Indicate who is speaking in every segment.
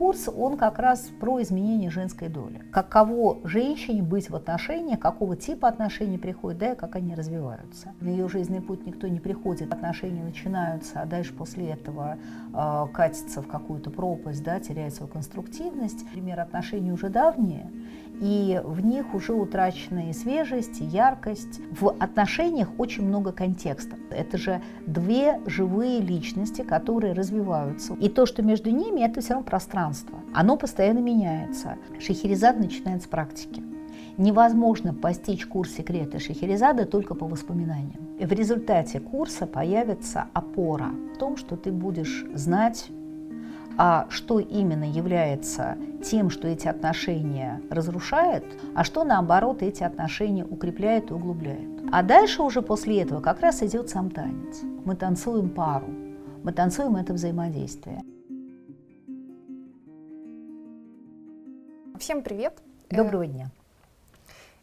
Speaker 1: курс, он как раз про изменение женской доли. Каково женщине быть в отношениях, какого типа отношений приходят, да, и как они развиваются. В ее жизненный путь никто не приходит, отношения начинаются, а дальше после этого э, катится в какую-то пропасть, да, теряет свою конструктивность. Например, отношения уже давние, и в них уже утрачена и свежесть, и яркость. В отношениях очень много контекста. Это же две живые личности, которые развиваются. И то, что между ними, это все равно пространство. Оно постоянно меняется. Шахерезад начинает с практики. Невозможно постичь курс секрета Шахерезада только по воспоминаниям. В результате курса появится опора в том, что ты будешь знать а что именно является тем, что эти отношения разрушает, а что наоборот эти отношения укрепляет и углубляет. А дальше уже после этого как раз идет сам танец. Мы танцуем пару, мы танцуем это взаимодействие.
Speaker 2: Всем привет!
Speaker 1: Доброго дня!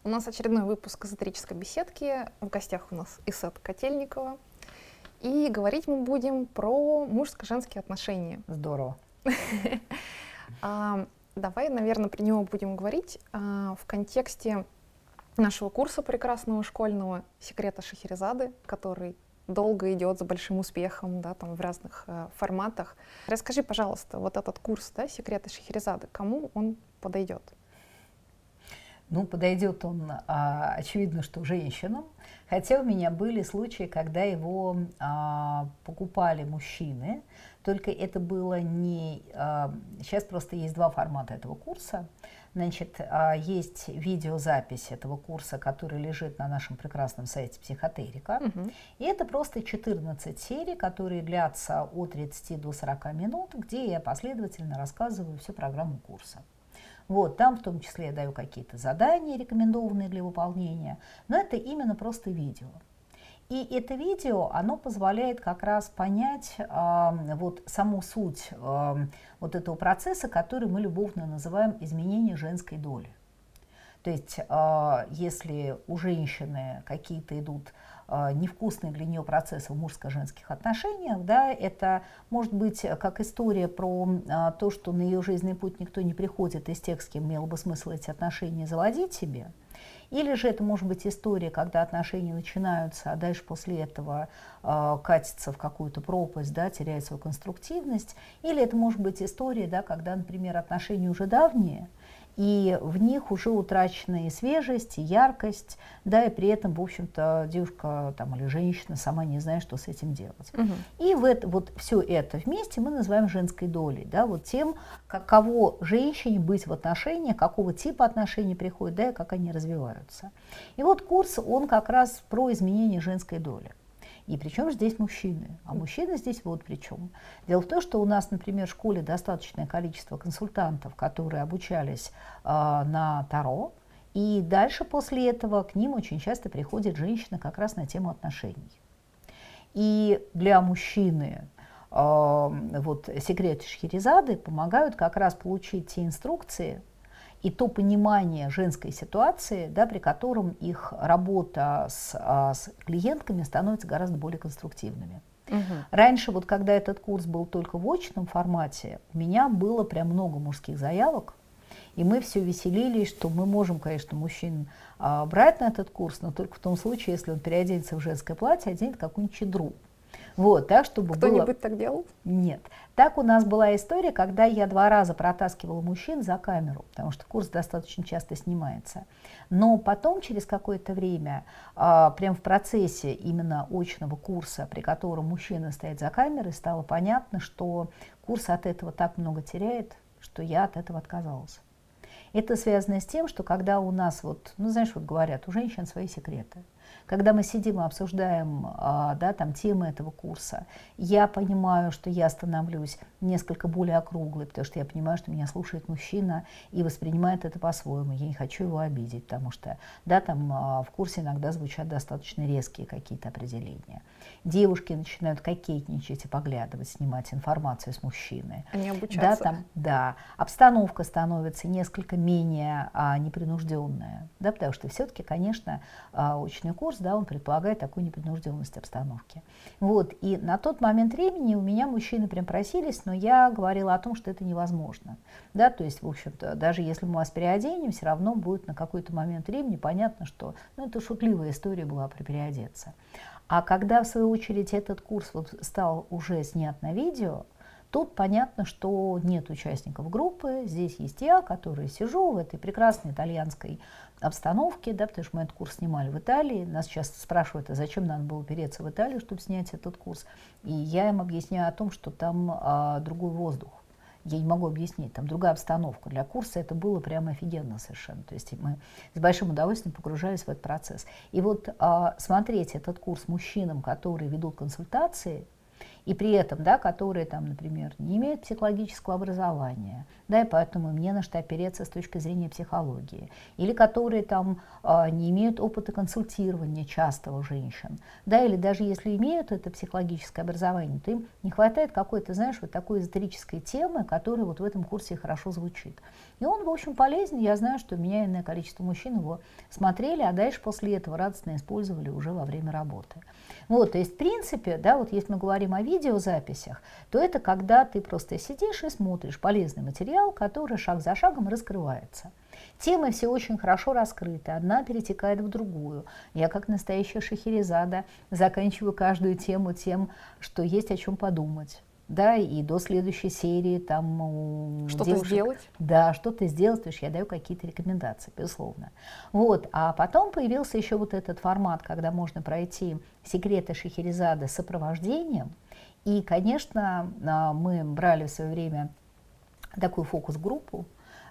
Speaker 2: У нас очередной выпуск эзотерической беседки. В гостях у нас Исат Котельникова. И говорить мы будем про мужско-женские отношения.
Speaker 1: Здорово.
Speaker 2: Давай, наверное, про него будем говорить а, в контексте нашего курса прекрасного школьного «Секрета Шахерезады», который долго идет с большим успехом, да, там в разных э, форматах. Расскажи, пожалуйста, вот этот курс, да, «Секреты Шахерезады», кому он подойдет?
Speaker 1: Ну, подойдет он, а, очевидно, что женщинам, хотя у меня были случаи, когда его а, покупали мужчины, только это было не... А, сейчас просто есть два формата этого курса. Значит, а, есть видеозапись этого курса, который лежит на нашем прекрасном сайте Психотерика. Угу. И это просто 14 серий, которые длятся от 30 до 40 минут, где я последовательно рассказываю всю программу курса. Вот, там в том числе я даю какие-то задания, рекомендованные для выполнения, но это именно просто видео. И это видео, оно позволяет как раз понять э, вот саму суть э, вот этого процесса, который мы любовно называем изменение женской доли. То есть, э, если у женщины какие-то идут э, невкусные для нее процессы в мужско-женских отношениях, да, это может быть как история про э, то, что на ее жизненный путь никто не приходит из тех, с кем имело бы смысл эти отношения заводить себе – или же это может быть история, когда отношения начинаются, а дальше после этого э, катится в какую-то пропасть, да, теряет свою конструктивность. Или это может быть история, да, когда, например, отношения уже давние, и в них уже утрачена и свежесть, и яркость, да, и при этом, в общем-то, девушка там, или женщина сама не знает, что с этим делать. Угу. И в это, вот все это вместе мы называем женской долей, да, вот тем, каково женщине быть в отношениях, какого типа отношений приходят, да, и как они развиваются. И вот курс, он как раз про изменение женской доли. И причем здесь мужчины. А мужчины здесь вот при чем. Дело в том, что у нас, например, в школе достаточное количество консультантов, которые обучались э, на Таро. И дальше после этого к ним очень часто приходит женщина как раз на тему отношений. И для мужчины э, вот секреты Шхерезады помогают как раз получить те инструкции, и то понимание женской ситуации, да, при котором их работа с, а, с клиентками становится гораздо более конструктивными. Угу. Раньше, вот когда этот курс был только в очном формате, у меня было прям много мужских заявок, и мы все веселились, что мы можем, конечно, мужчин а, брать на этот курс, но только в том случае, если он переоденется в женское платье, оденет какую-нибудь чедру. Вот, так, чтобы
Speaker 2: Кто-нибудь
Speaker 1: было...
Speaker 2: так делал?
Speaker 1: Нет. Так у нас была история, когда я два раза протаскивала мужчин за камеру, потому что курс достаточно часто снимается. Но потом, через какое-то время, а, прям в процессе именно очного курса, при котором мужчина стоит за камерой, стало понятно, что курс от этого так много теряет, что я от этого отказалась. Это связано с тем, что когда у нас вот, ну знаешь, вот говорят, у женщин свои секреты. Когда мы сидим и обсуждаем а, да, там, темы этого курса, я понимаю, что я становлюсь несколько более округлой, потому что я понимаю, что меня слушает мужчина и воспринимает это по-своему. Я не хочу его обидеть, потому что да, там, а, в курсе иногда звучат достаточно резкие какие-то определения. Девушки начинают кокетничать и поглядывать, снимать информацию с мужчины.
Speaker 2: Они обучаться.
Speaker 1: Да, там, да. Обстановка становится несколько менее а, непринужденная, да, потому что все-таки, конечно, а, очный курс, да, он предполагает такую непринужденность обстановки. Вот, и на тот момент времени у меня мужчины прям просились, но я говорила о том, что это невозможно. Да, то есть, в общем-то, даже если мы вас переоденем, все равно будет на какой-то момент времени понятно, что, ну, это шутливая история была про переодеться. А когда, в свою очередь, этот курс вот стал уже снят на видео, Тут понятно, что нет участников группы, здесь есть я, который сижу в этой прекрасной итальянской обстановке, да, потому что мы этот курс снимали в Италии. Нас часто спрашивают, а зачем надо было переться в Италию, чтобы снять этот курс. И я им объясняю о том, что там а, другой воздух. Я не могу объяснить, там другая обстановка. Для курса это было прямо офигенно совершенно. То есть мы с большим удовольствием погружались в этот процесс. И вот а, смотреть этот курс мужчинам, которые ведут консультации, и при этом, да, которые там, например, не имеют психологического образования, да, и поэтому им не на что опереться с точки зрения психологии, или которые там э, не имеют опыта консультирования частого женщин, да, или даже если имеют это психологическое образование, то им не хватает какой-то, знаешь, вот такой эзотерической темы, которая вот в этом курсе хорошо звучит. И он, в общем, полезен. Я знаю, что у меня иное количество мужчин его смотрели, а дальше после этого радостно использовали уже во время работы. Вот, то есть, в принципе, да, вот если мы говорим о видеозаписях, то это когда ты просто сидишь и смотришь полезный материал, который шаг за шагом раскрывается. Темы все очень хорошо раскрыты, одна перетекает в другую. Я, как настоящая шахерезада, заканчиваю каждую тему тем, что есть о чем подумать да, и до следующей серии там
Speaker 2: что-то девушек, сделать,
Speaker 1: да, что-то сделать, то есть я даю какие-то рекомендации, безусловно. Вот, а потом появился еще вот этот формат, когда можно пройти секреты Шахерезады с сопровождением, и, конечно, а, мы брали в свое время такую фокус-группу,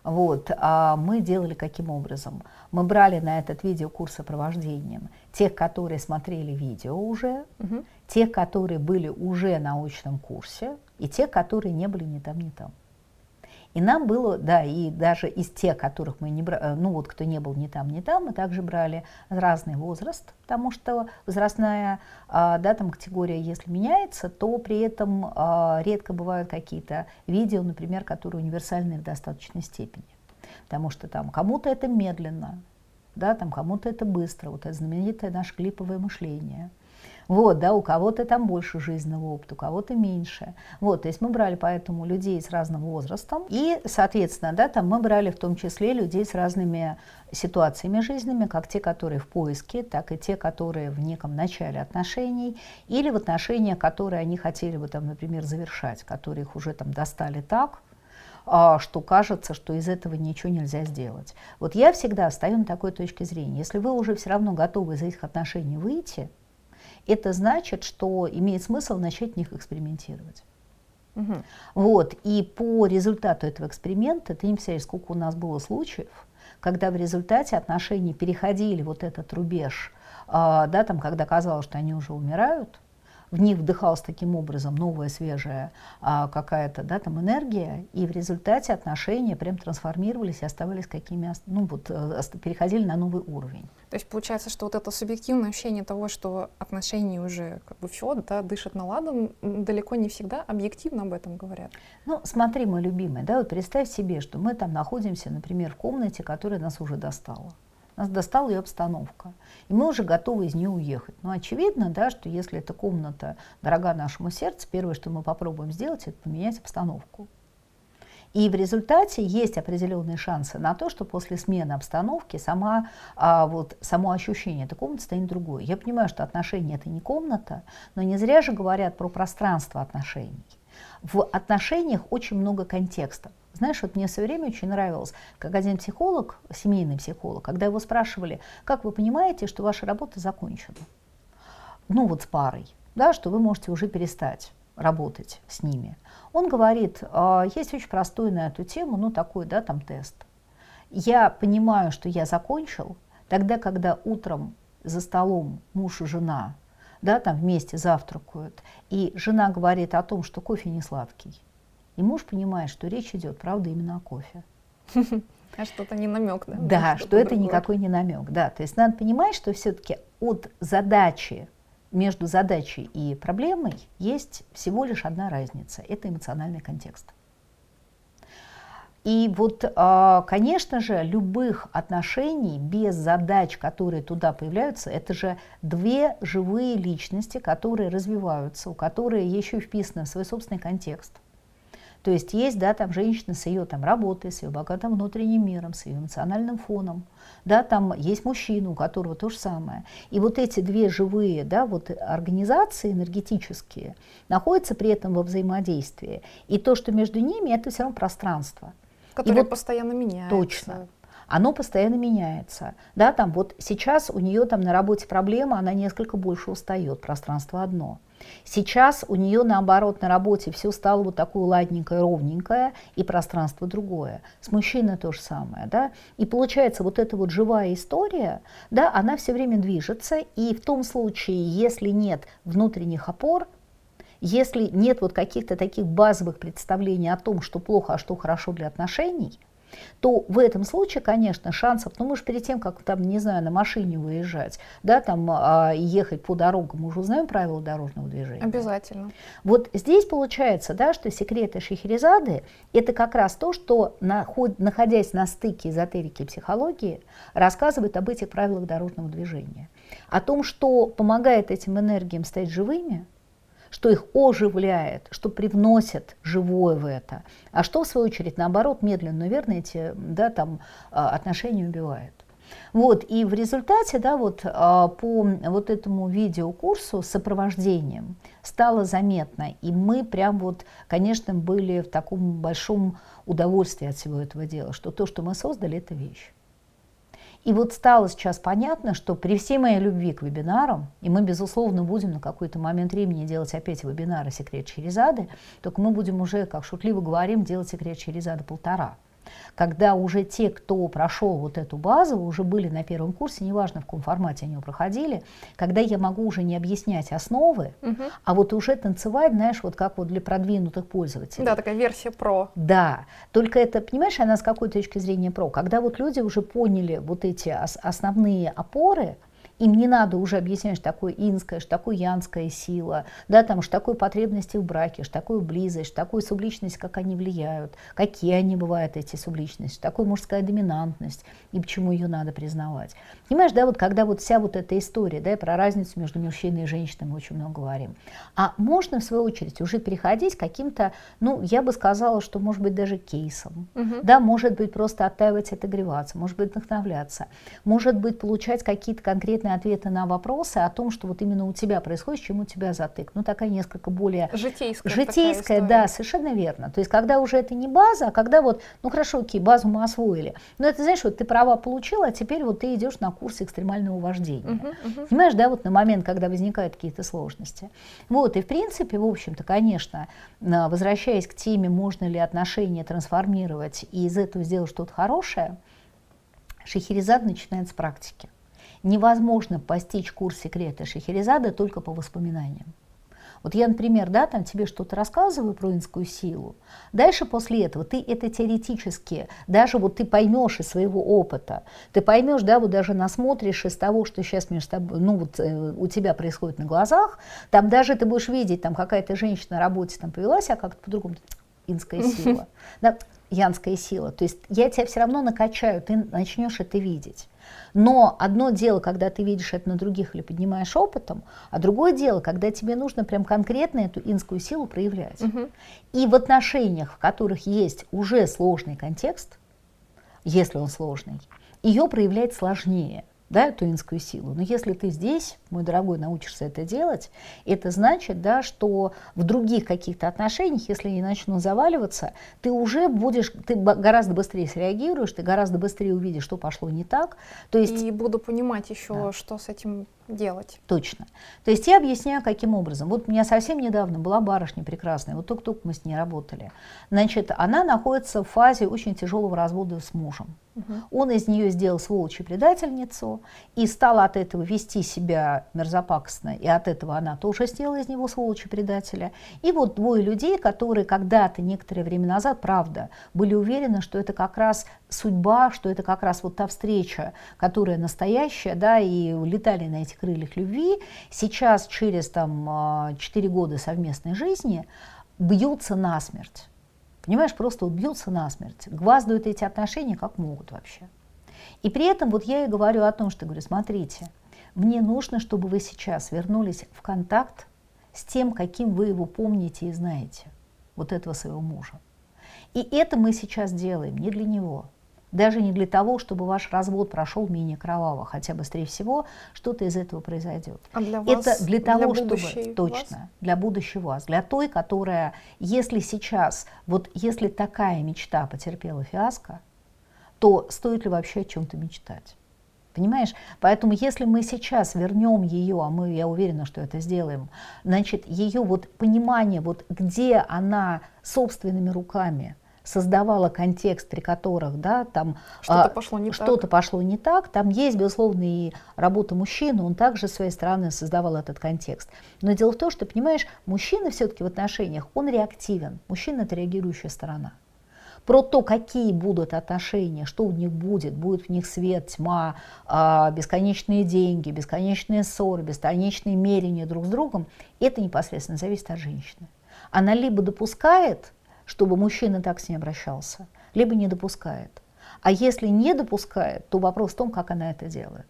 Speaker 1: вот, а мы делали каким образом? Мы брали на этот видеокурс сопровождением тех, которые смотрели видео уже, угу. тех, которые были уже на очном курсе, и тех, которые не были ни там, ни там. И нам было, да, и даже из тех, которых мы не брали, э, ну вот кто не был ни там, ни там, мы также брали разный возраст, потому что возрастная, а, да, там категория, если меняется, то при этом а, редко бывают какие-то видео, например, которые универсальны в достаточной степени. Потому что там кому-то это медленно, да, там кому-то это быстро, вот это знаменитое наше клиповое мышление – вот, да, у кого-то там больше жизненного опыта, у кого-то меньше. Вот, то есть мы брали поэтому людей с разным возрастом. И, соответственно, да, там мы брали в том числе людей с разными ситуациями жизненными, как те, которые в поиске, так и те, которые в неком начале отношений, или в отношениях, которые они хотели бы, там, например, завершать, которые их уже там достали так, а, что кажется, что из этого ничего нельзя сделать. Вот я всегда стою на такой точке зрения. Если вы уже все равно готовы из этих отношений выйти, это значит, что имеет смысл начать в них экспериментировать. Угу. Вот, и по результату этого эксперимента, ты не представляешь, сколько у нас было случаев, когда в результате отношений переходили вот этот рубеж, э, да, там, когда казалось, что они уже умирают, в них вдыхалась таким образом новая, свежая а, какая-то да, там энергия, и в результате отношения прям трансформировались и оставались какими, ну вот, э, переходили на новый уровень.
Speaker 2: То есть получается, что вот это субъективное ощущение того, что отношения уже как бы все, да, дышат на ладан, далеко не всегда объективно об этом говорят.
Speaker 1: Ну, смотри, мой любимый, да, вот представь себе, что мы там находимся, например, в комнате, которая нас уже достала. Нас достала ее обстановка. И мы уже готовы из нее уехать. Но очевидно, да, что если эта комната дорога нашему сердцу, первое, что мы попробуем сделать, это поменять обстановку. И в результате есть определенные шансы на то, что после смены обстановки сама, а, вот, само ощущение этой комнаты станет другое. Я понимаю, что отношения это не комната, но не зря же говорят про пространство отношений. В отношениях очень много контекстов. Знаешь, вот мне все время очень нравилось, как один психолог, семейный психолог, когда его спрашивали, как вы понимаете, что ваша работа закончена? Ну вот с парой, да, что вы можете уже перестать работать с ними. Он говорит, «А, есть очень простой на эту тему, ну такой, да, там тест. Я понимаю, что я закончил, тогда, когда утром за столом муж и жена, да, там вместе завтракают, и жена говорит о том, что кофе не сладкий, и муж понимает, что речь идет, правда, именно о кофе.
Speaker 2: А что-то не намек, да?
Speaker 1: Да, что, что это никакой не намек, да. То есть надо понимать, что все-таки от задачи, между задачей и проблемой есть всего лишь одна разница. Это эмоциональный контекст. И вот, а, конечно же, любых отношений без задач, которые туда появляются, это же две живые личности, которые развиваются, у которых еще вписаны в свой собственный контекст. То есть есть, да, там женщина с ее там работой, с ее богатым внутренним миром, с ее эмоциональным фоном, да, там есть мужчина, у которого то же самое. И вот эти две живые, да, вот организации энергетические находятся при этом во взаимодействии. И то, что между ними, это все равно пространство.
Speaker 2: Которое вот, постоянно меняется.
Speaker 1: Точно оно постоянно меняется. Да, там вот сейчас у нее там на работе проблема, она несколько больше устает, пространство одно. Сейчас у нее, наоборот, на работе все стало вот такое ладненькое, ровненькое, и пространство другое. С мужчиной то же самое. Да? И получается, вот эта вот живая история, да, она все время движется, и в том случае, если нет внутренних опор, если нет вот каких-то таких базовых представлений о том, что плохо, а что хорошо для отношений – то в этом случае, конечно, шансов, ну мы же перед тем, как там, не знаю, на машине выезжать, да, там а, ехать по дорогам, мы уже узнаем правила дорожного движения.
Speaker 2: Обязательно.
Speaker 1: Вот здесь получается, да, что секреты Шахерезады это как раз то, что наход, находясь на стыке эзотерики и психологии, рассказывает об этих правилах дорожного движения. О том, что помогает этим энергиям стать живыми, что их оживляет, что привносит живое в это, а что, в свою очередь, наоборот, медленно, но верно эти да, там, а, отношения убивает. Вот, и в результате, да, вот, а, по вот этому видеокурсу с сопровождением стало заметно, и мы прям вот, конечно, были в таком большом удовольствии от всего этого дела, что то, что мы создали, это вещь. И вот стало сейчас понятно, что при всей моей любви к вебинарам, и мы, безусловно, будем на какой-то момент времени делать опять вебинары «Секрет Черезады», только мы будем уже, как шутливо говорим, делать «Секрет Черезады» полтора когда уже те, кто прошел вот эту базу, уже были на первом курсе, неважно в каком формате они проходили, когда я могу уже не объяснять основы, угу. а вот уже танцевать, знаешь, вот как вот для продвинутых пользователей.
Speaker 2: Да, такая версия про.
Speaker 1: Да, только это, понимаешь, она с какой точки зрения про, когда вот люди уже поняли вот эти основные опоры, им не надо уже объяснять, что такое инская, что такое янская сила, да, там, что такое потребности в браке, что такое близость, что такое субличность, как они влияют, какие они бывают, эти субличности, что такое мужская доминантность и почему ее надо признавать. Понимаешь, да, вот когда вот вся вот эта история, да, про разницу между мужчиной и женщиной мы очень много говорим. А можно, в свою очередь, уже переходить к каким-то, ну, я бы сказала, что, может быть, даже кейсом, угу. да, может быть, просто оттаивать, отогреваться, может быть, вдохновляться, может быть, получать какие-то конкретные конкретные ответы на вопросы о том, что вот именно у тебя происходит, чем у тебя затык. Ну, такая несколько более...
Speaker 2: Житейская
Speaker 1: Житейская, да, совершенно верно. То есть, когда уже это не база, а когда вот, ну, хорошо, окей, базу мы освоили. Но это, знаешь, вот ты права получила, а теперь вот ты идешь на курс экстремального вождения. Угу, угу. Понимаешь, да, вот на момент, когда возникают какие-то сложности. Вот, и в принципе, в общем-то, конечно, возвращаясь к теме, можно ли отношения трансформировать и из этого сделать что-то хорошее, Шахерезад начинает с практики невозможно постичь курс секрета Шахерезада только по воспоминаниям. Вот я, например, да, там тебе что-то рассказываю про инскую силу. Дальше после этого ты это теоретически, даже вот ты поймешь из своего опыта, ты поймешь, да, вот даже насмотришь из того, что сейчас между тобой, ну вот э, у тебя происходит на глазах, там даже ты будешь видеть, там какая-то женщина на работе там повелась, а как-то по-другому, инская сила, янская сила. То есть я тебя все равно накачаю, ты начнешь это видеть. Но одно дело, когда ты видишь это на других или поднимаешь опытом, а другое дело, когда тебе нужно прям конкретно эту инскую силу проявлять. Угу. И в отношениях, в которых есть уже сложный контекст, если он сложный, ее проявлять сложнее – да, эту инскую силу. Но если ты здесь, мой дорогой, научишься это делать, это значит, да, что в других каких-то отношениях, если они начнут заваливаться, ты уже будешь, ты гораздо быстрее среагируешь, ты гораздо быстрее увидишь, что пошло не так.
Speaker 2: То есть, и буду понимать еще, да. что с этим делать.
Speaker 1: Точно. То есть я объясняю, каким образом. Вот у меня совсем недавно была барышня прекрасная, вот только-только мы с ней работали. Значит, она находится в фазе очень тяжелого развода с мужем. Угу. Он из нее сделал сволочь предательницу и стал от этого вести себя мерзопакостно, и от этого она тоже сделала из него сволочь предателя. И вот двое людей, которые когда-то, некоторое время назад, правда, были уверены, что это как раз судьба, что это как раз вот та встреча, которая настоящая, да, и летали на этих крыльях любви, сейчас через там 4 а, года совместной жизни бьются насмерть. Понимаешь, просто вот бьются насмерть, гваздают эти отношения как могут вообще. И при этом вот я и говорю о том, что говорю, смотрите, мне нужно, чтобы вы сейчас вернулись в контакт с тем, каким вы его помните и знаете, вот этого своего мужа. И это мы сейчас делаем не для него, даже не для того, чтобы ваш развод прошел менее кроваво, хотя быстрее всего что-то из этого произойдет.
Speaker 2: А для вас,
Speaker 1: Это для того,
Speaker 2: для
Speaker 1: чтобы точно вас? для будущего вас, для той, которая, если сейчас, вот если такая мечта потерпела фиаско, то стоит ли вообще о чем-то мечтать? Понимаешь? Поэтому если мы сейчас вернем ее, а мы, я уверена, что это сделаем, значит, ее вот понимание, вот где она собственными руками создавала контекст, при которых, да, там
Speaker 2: что-то а, пошло не
Speaker 1: что-то
Speaker 2: так.
Speaker 1: пошло не так, там есть, безусловно, и работа мужчины, он также с своей стороны создавал этот контекст. Но дело в том, что, понимаешь, мужчина все-таки в отношениях, он реактивен, мужчина это реагирующая сторона про то, какие будут отношения, что у них будет, будет в них свет, тьма, а, бесконечные деньги, бесконечные ссоры, бесконечные мерения друг с другом, это непосредственно зависит от женщины. Она либо допускает, чтобы мужчина так с ней обращался, либо не допускает. А если не допускает, то вопрос в том, как она это делает.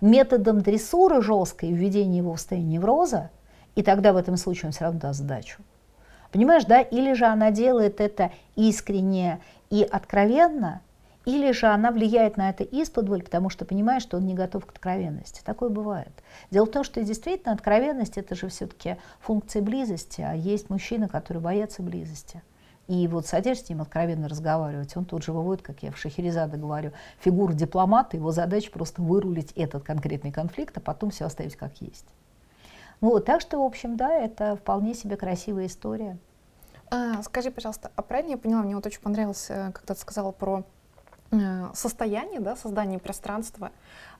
Speaker 1: Методом дрессуры жесткой и введения его в состояние невроза, и тогда в этом случае он все равно даст сдачу. Понимаешь, да? Или же она делает это искренне и откровенно, или же она влияет на это исподволь, потому что понимает, что он не готов к откровенности. Такое бывает. Дело в том, что действительно откровенность это же все-таки функция близости, а есть мужчины, которые боятся близости. И вот садишься с ним откровенно разговаривать, он тут же выводит, как я в Шахерезаде говорю, фигуру дипломата, его задача просто вырулить этот конкретный конфликт, а потом все оставить как есть. Вот, так что, в общем, да, это вполне себе красивая история.
Speaker 2: А, скажи, пожалуйста, а правильно я поняла, мне вот очень понравилось, э, когда ты сказала про э, состояние, да, создание пространства,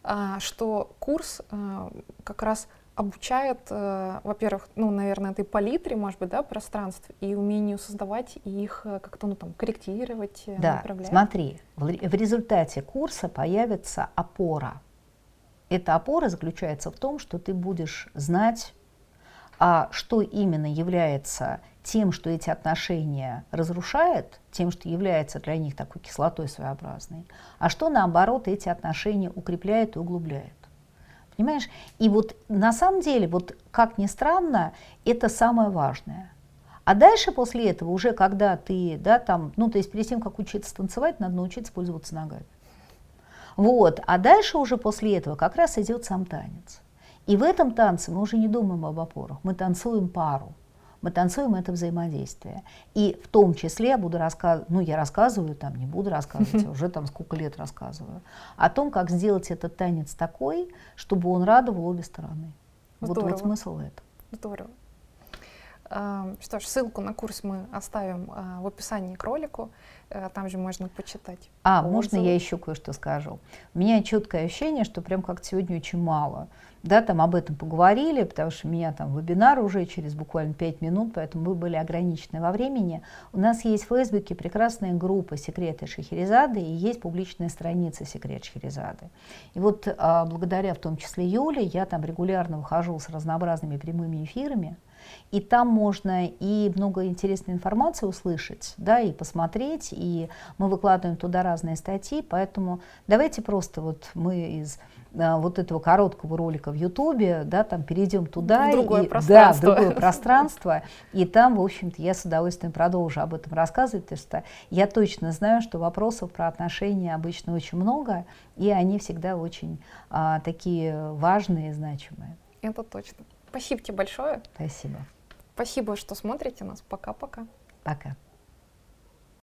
Speaker 2: а, что курс э, как раз обучает, во-первых, ну, наверное, этой палитре, может быть, да, пространств и умению создавать и их как-то, ну, там, корректировать,
Speaker 1: да, направлять. смотри, в результате курса появится опора, эта опора заключается в том, что ты будешь знать, а что именно является тем, что эти отношения разрушает, тем, что является для них такой кислотой своеобразной, а что наоборот эти отношения укрепляет и углубляет. Понимаешь? И вот на самом деле, вот как ни странно, это самое важное. А дальше после этого, уже когда ты, да, там, ну, то есть перед тем, как учиться танцевать, надо научиться пользоваться ногами. Вот. А дальше уже после этого как раз идет сам танец. И в этом танце мы уже не думаем об опорах, мы танцуем пару. Мы танцуем это взаимодействие. И в том числе я буду рассказывать, ну я рассказываю там, не буду рассказывать, уже там сколько лет рассказываю, о том, как сделать этот танец такой, чтобы он радовал обе стороны. Здорово. Вот, вот смысл этого.
Speaker 2: Здорово. Что ж, ссылку на курс мы оставим а, в описании к ролику. Э, там же можно почитать.
Speaker 1: А, отзывы. можно я еще кое-что скажу? У меня четкое ощущение, что прям как сегодня очень мало. Да, там об этом поговорили, потому что у меня там вебинар уже через буквально 5 минут, поэтому мы были ограничены во времени. У нас есть в Фейсбуке прекрасная группа «Секреты Шахерезады» и есть публичная страница «Секрет Шахерезады». И вот а, благодаря в том числе Юле я там регулярно выхожу с разнообразными прямыми эфирами, и там можно и много интересной информации услышать, да, и посмотреть, и мы выкладываем туда разные статьи, поэтому давайте просто вот мы из вот этого короткого ролика в Ютубе, да, там перейдем туда,
Speaker 2: в другое
Speaker 1: и,
Speaker 2: пространство.
Speaker 1: да, в другое пространство, и там, в общем-то, я с удовольствием продолжу об этом рассказывать, потому что я точно знаю, что вопросов про отношения обычно очень много, и они всегда очень а, такие важные и значимые.
Speaker 2: Это точно. Спасибо тебе большое.
Speaker 1: Спасибо.
Speaker 2: Спасибо, что смотрите нас. Пока-пока.
Speaker 1: Пока. -пока. Пока.